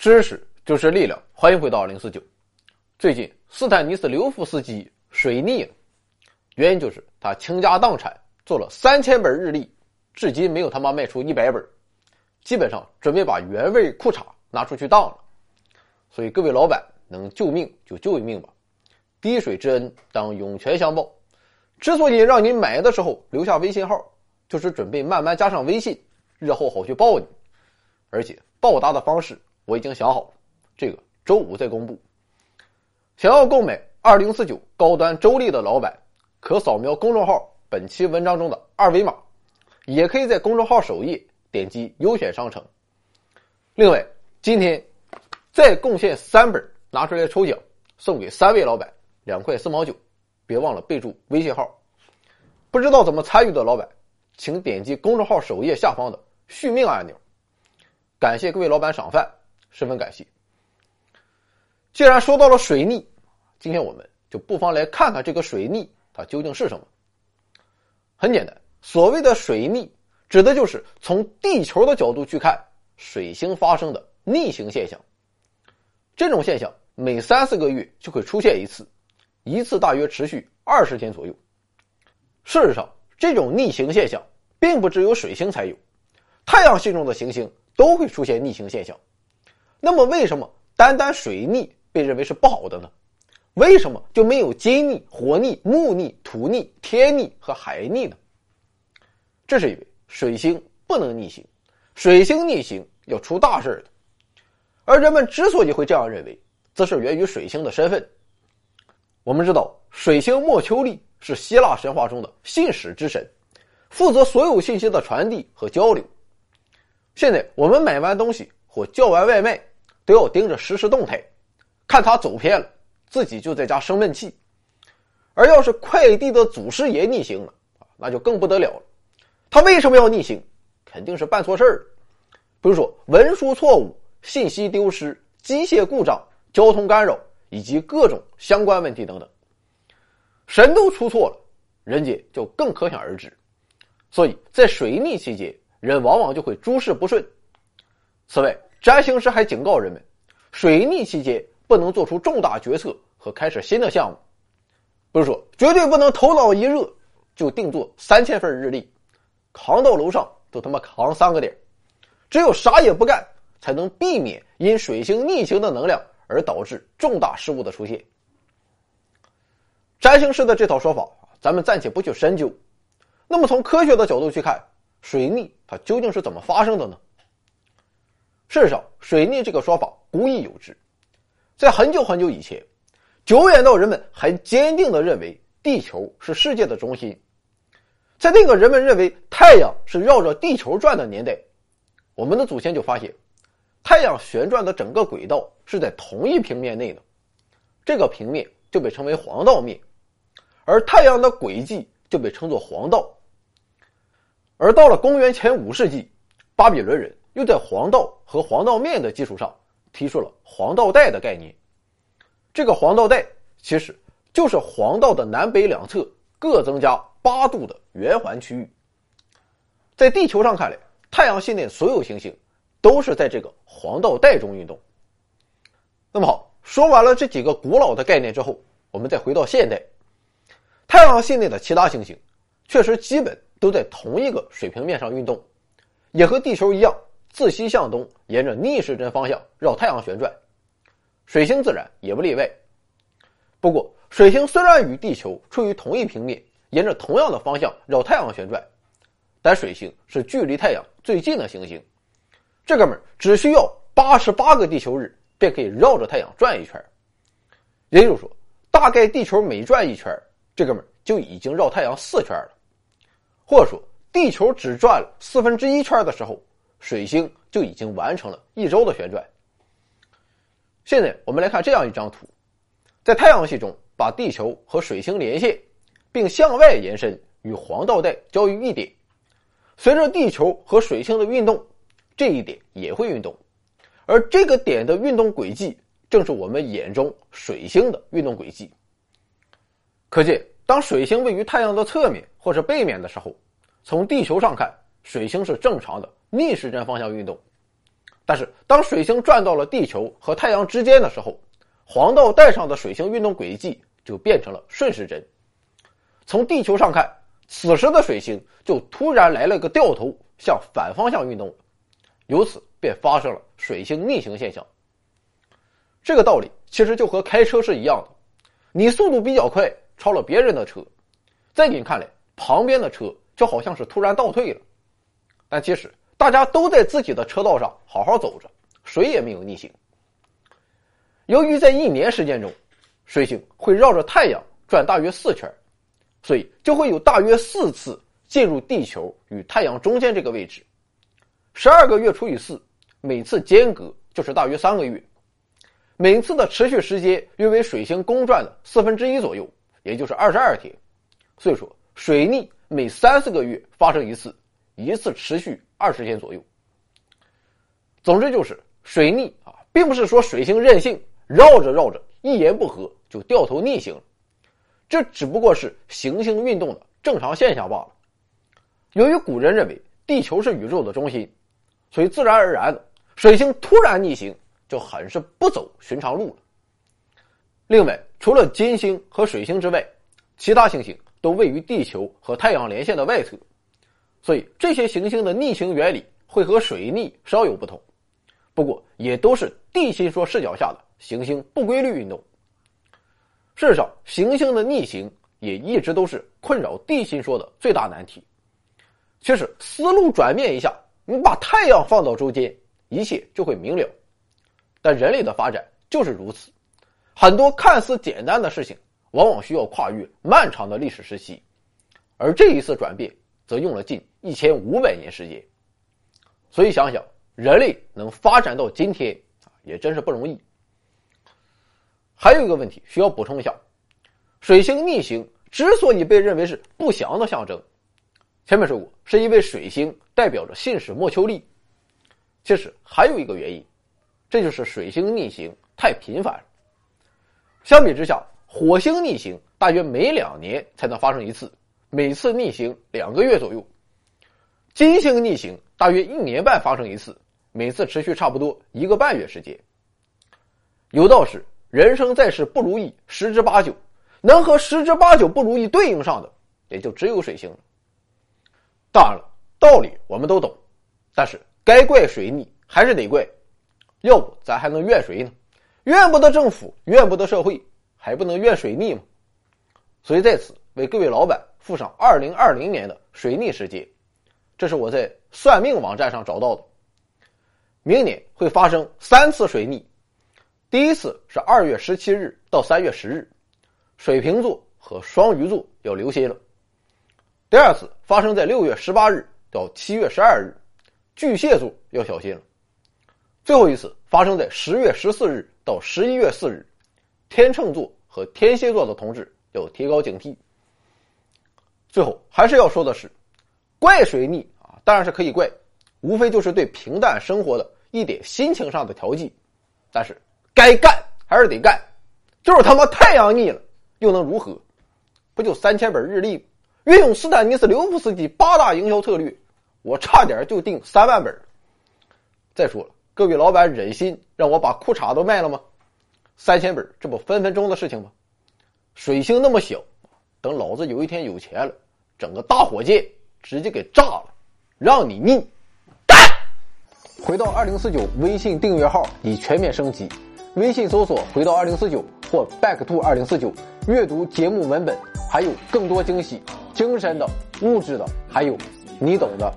知识就是力量，欢迎回到零四九。最近，斯坦尼斯刘夫斯基水逆了，原因就是他倾家荡产做了三千本日历，至今没有他妈卖出一百本，基本上准备把原味裤衩拿出去当了。所以各位老板能救命就救一命吧，滴水之恩当涌泉相报。之所以让你买的时候留下微信号，就是准备慢慢加上微信，日后好去报你，而且报答的方式。我已经想好了，这个周五再公布。想要购买二零四九高端周历的老板，可扫描公众号本期文章中的二维码，也可以在公众号首页点击优选商城。另外，今天再贡献三本拿出来抽奖，送给三位老板两块四毛九，别忘了备注微信号。不知道怎么参与的老板，请点击公众号首页下方的续命按钮。感谢各位老板赏饭。十分感谢。既然说到了水逆，今天我们就不妨来看看这个水逆它究竟是什么。很简单，所谓的水逆，指的就是从地球的角度去看水星发生的逆行现象。这种现象每三四个月就会出现一次，一次大约持续二十天左右。事实上，这种逆行现象并不只有水星才有，太阳系中的行星都会出现逆行现象。那么，为什么单单水逆被认为是不好的呢？为什么就没有金逆、火逆、木逆、土逆、天逆和海逆呢？这是因为水星不能逆行，水星逆行要出大事的。而人们之所以会这样认为，则是源于水星的身份。我们知道，水星莫丘利是希腊神话中的信使之神，负责所有信息的传递和交流。现在我们买完东西或叫完外卖。都要盯着实时动态，看他走偏了，自己就在家生闷气。而要是快递的祖师爷逆行了，那就更不得了了。他为什么要逆行？肯定是办错事儿了，比如说文书错误、信息丢失、机械故障、交通干扰以及各种相关问题等等。神都出错了，人家就更可想而知。所以在水逆期间，人往往就会诸事不顺。此外，占星师还警告人们，水逆期间不能做出重大决策和开始新的项目，不是说绝对不能头脑一热就定做三千份日历，扛到楼上都他妈扛三个点，只有啥也不干，才能避免因水星逆行的能量而导致重大失误的出现。占星师的这套说法，咱们暂且不去深究。那么从科学的角度去看，水逆它究竟是怎么发生的呢？事实上，水逆这个说法古已有之，在很久很久以前，久远到人们还坚定的认为地球是世界的中心。在那个人们认为太阳是绕着地球转的年代，我们的祖先就发现，太阳旋转的整个轨道是在同一平面内的，这个平面就被称为黄道面，而太阳的轨迹就被称作黄道。而到了公元前五世纪，巴比伦人。又在黄道和黄道面的基础上提出了黄道带的概念。这个黄道带其实就是黄道的南北两侧各增加八度的圆环区域。在地球上看来，太阳系内所有行星都是在这个黄道带中运动。那么好，说完了这几个古老的概念之后，我们再回到现代，太阳系内的其他行星确实基本都在同一个水平面上运动，也和地球一样。自西向东，沿着逆时针方向绕太阳旋转，水星自然也不例外。不过，水星虽然与地球处于同一平面，沿着同样的方向绕太阳旋转，但水星是距离太阳最近的行星，这哥们儿只需要八十八个地球日便可以绕着太阳转一圈。也就是说，大概地球每转一圈，这哥们儿就已经绕太阳四圈了。或者说，地球只转了四分之一圈的时候。水星就已经完成了一周的旋转。现在我们来看这样一张图，在太阳系中，把地球和水星连线，并向外延伸，与黄道带交于一点。随着地球和水星的运动，这一点也会运动，而这个点的运动轨迹，正是我们眼中水星的运动轨迹。可见，当水星位于太阳的侧面或者背面的时候，从地球上看，水星是正常的。逆时针方向运动，但是当水星转到了地球和太阳之间的时候，黄道带上的水星运动轨迹就变成了顺时针。从地球上看，此时的水星就突然来了个掉头，向反方向运动，由此便发生了水星逆行现象。这个道理其实就和开车是一样的，你速度比较快，超了别人的车，在你看来，旁边的车就好像是突然倒退了，但其实大家都在自己的车道上好好走着，谁也没有逆行。由于在一年时间中，水星会绕着太阳转大约四圈。所以就会有大约四次进入地球与太阳中间这个位置，十二个月除以四，每次间隔就是大约三个月，每次的持续时间约为水星公转的四分之一左右，也就是二十二天。所以说，水逆每三四个月发生一次，一次持续二十天左右。总之就是水逆啊，并不是说水星任性，绕着绕着一言不合就掉头逆行。这只不过是行星运动的正常现象罢了。由于古人认为地球是宇宙的中心，所以自然而然的，水星突然逆行就很是不走寻常路了。另外，除了金星和水星之外，其他行星都位于地球和太阳连线的外侧，所以这些行星的逆行原理会和水逆稍有不同。不过，也都是地心说视角下的行星不规律运动。事实上，行星的逆行也一直都是困扰地心说的最大难题。其实，思路转变一下，你把太阳放到中间，一切就会明了。但人类的发展就是如此，很多看似简单的事情，往往需要跨越漫长的历史时期，而这一次转变则用了近一千五百年时间。所以，想想人类能发展到今天，也真是不容易。还有一个问题需要补充一下：水星逆行之所以被认为是不祥的象征，前面说过，是因为水星代表着信使莫丘利。其实还有一个原因，这就是水星逆行太频繁。相比之下，火星逆行大约每两年才能发生一次，每次逆行两个月左右；金星逆行大约一年半发生一次，每次持续差不多一个半月时间。有道是。人生在世不如意十之八九，能和十之八九不如意对应上的，也就只有水星了。当然了，道理我们都懂，但是该怪水逆还是得怪，要不咱还能怨谁呢？怨不得政府，怨不得社会，还不能怨水逆吗？所以在此为各位老板附上二零二零年的水逆时间，这是我在算命网站上找到的。明年会发生三次水逆。第一次是二月十七日到三月十日，水瓶座和双鱼座要留心了。第二次发生在六月十八日到七月十二日，巨蟹座要小心了。最后一次发生在十月十四日到十一月四日，天秤座和天蝎座的同志要提高警惕。最后还是要说的是，怪水逆啊，当然是可以怪，无非就是对平淡生活的一点心情上的调剂，但是。该干还是得干，就是他妈太阳逆了，又能如何？不就三千本日历？运用斯坦尼斯刘夫斯基八大营销策略，我差点就订三万本。再说了，各位老板忍心让我把裤衩都卖了吗？三千本，这不分分钟的事情吗？水星那么小，等老子有一天有钱了，整个大火箭直接给炸了，让你逆干！回到二零四九微信订阅号已全面升级。微信搜索“回到二零四九”或 “back to 二零四九”，阅读节目文本，还有更多惊喜，精神的、物质的，还有你懂的。